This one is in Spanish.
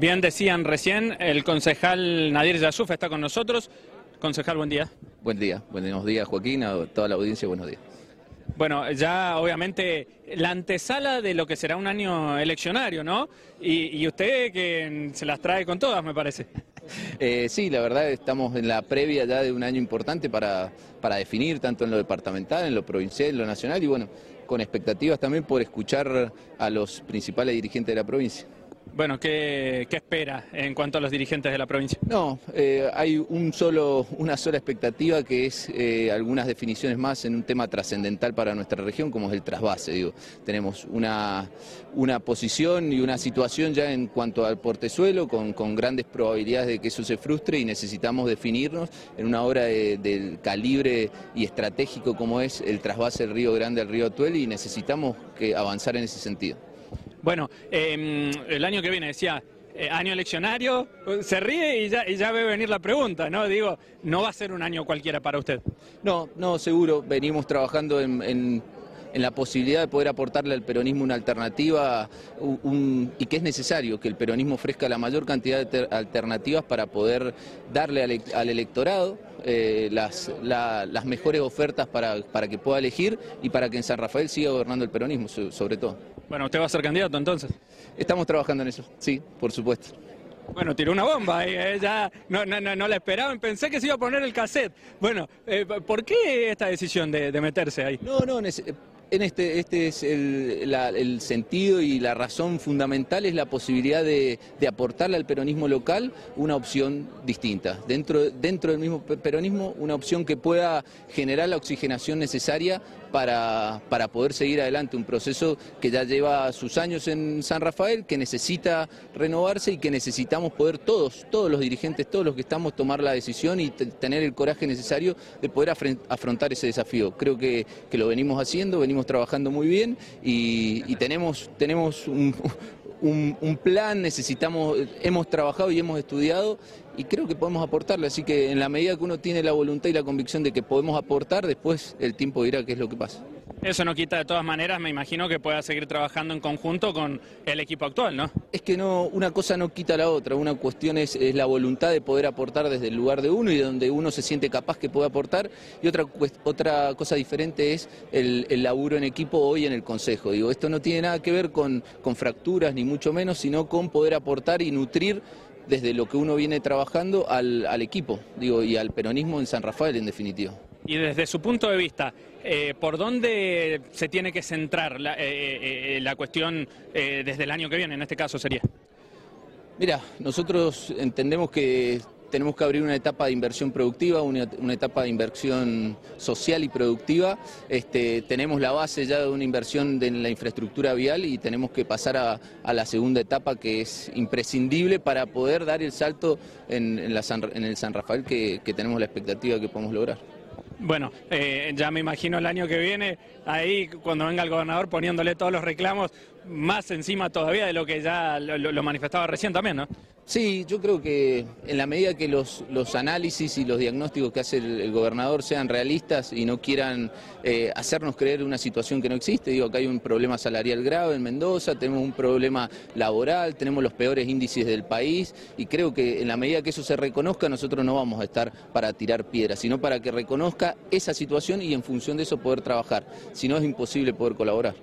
Bien decían recién, el concejal Nadir Yasuf está con nosotros. Concejal, buen día. Buen día, buenos días Joaquín, a toda la audiencia, buenos días. Bueno, ya obviamente la antesala de lo que será un año eleccionario, ¿no? Y, usted que se las trae con todas, me parece. Eh, sí, la verdad estamos en la previa ya de un año importante para, para definir tanto en lo departamental, en lo provincial, en lo nacional y bueno, con expectativas también por escuchar a los principales dirigentes de la provincia. Bueno, ¿qué, espera en cuanto a los dirigentes de la provincia? No, eh, hay un solo, una sola expectativa que es eh, algunas definiciones más en un tema trascendental para nuestra región, como es el trasvase. Digo. Tenemos una, una posición y una situación ya en cuanto al portezuelo con, con grandes probabilidades de que eso se frustre y necesitamos definirnos en una obra del calibre y estratégico como es el trasvase del Río Grande al Río Atuel y necesitamos que avanzar en ese sentido. Bueno, em, el año que viene decía, eh, año eleccionario, se ríe y ya, y ya ve venir la pregunta, ¿no? Digo, no va a ser un año cualquiera para usted. No, no, seguro, venimos trabajando en, la posibilidad de poder aportarle al peronismo una alternativa y que es necesario que el peronismo ofrezca la mayor cantidad de alternativas para poder darle al, electorado eh, las, las mejores ofertas para, para que pueda elegir y para que en San Rafael siga gobernando el peronismo, sobre todo. Bueno, ¿usted va a ser candidato entonces? Estamos trabajando en eso, sí, por supuesto. Bueno, tiró una bomba, eh, ya no, no, no, no, la esperaban, pensé que se iba a poner el cassette. Bueno, eh, ¿por qué esta decisión de, de meterse ahí? No, no, en este, este es el, sentido y la razón fundamental es la posibilidad de, aportarle al peronismo local una opción distinta. Dentro, dentro del mismo peronismo, una opción que pueda generar la oxigenación necesaria para, para poder seguir adelante un proceso que ya lleva sus años en San Rafael, que necesita renovarse y que necesitamos poder todos, todos los dirigentes, todos los que estamos, tomar la decisión y tener el coraje necesario de poder afrontar ese desafío. Creo que, que lo venimos haciendo, venimos trabajando muy bien y, tenemos, tenemos un, un, plan, necesitamos, hemos trabajado y hemos estudiado y creo que podemos aportarle, así que en la medida que uno tiene la voluntad y la convicción de que podemos aportar, después el tiempo dirá qué es lo que pasa. Eso no quita de todas maneras, me imagino que pueda seguir trabajando en conjunto con el equipo actual, ¿no? Es que no, una cosa no quita la otra, una cuestión es, la voluntad de poder aportar desde el lugar de uno y de donde uno se siente capaz que puede aportar, y otra, otra cosa diferente es el, laburo en equipo hoy en el Consejo. Digo, esto no tiene nada que ver con, con fracturas, ni mucho menos, sino con poder aportar y nutrir desde lo que uno viene trabajando al, al equipo, digo, y al peronismo en San Rafael en definitiva. Y desde su punto de vista, eh, ¿por dónde se tiene que centrar la, eh, eh, cuestión desde el año que viene, en este caso sería? Mira, nosotros entendemos que tenemos que abrir una etapa de inversión productiva, una, etapa de inversión social y productiva. Este, tenemos la base ya de una inversión en la infraestructura vial y tenemos que pasar a, la segunda etapa que es imprescindible para poder dar el salto en, el San Rafael que, que tenemos la expectativa de que podemos lograr. Bueno, eh, ya me imagino el año que viene, ahí cuando venga el gobernador poniéndole todos los reclamos, más encima todavía de lo que ya lo, manifestaba recién también, ¿no? Sí, yo creo que en la medida que los, los análisis y los diagnósticos que hace el, gobernador sean realistas y no quieran eh, hacernos creer una situación que no existe, digo que hay un problema salarial grave en Mendoza, tenemos un problema laboral, tenemos los peores índices del país y creo que en la medida que eso se reconozca nosotros no vamos a estar para tirar piedras, sino para que reconozca esa situación y en función de eso poder trabajar, si no es imposible poder colaborar.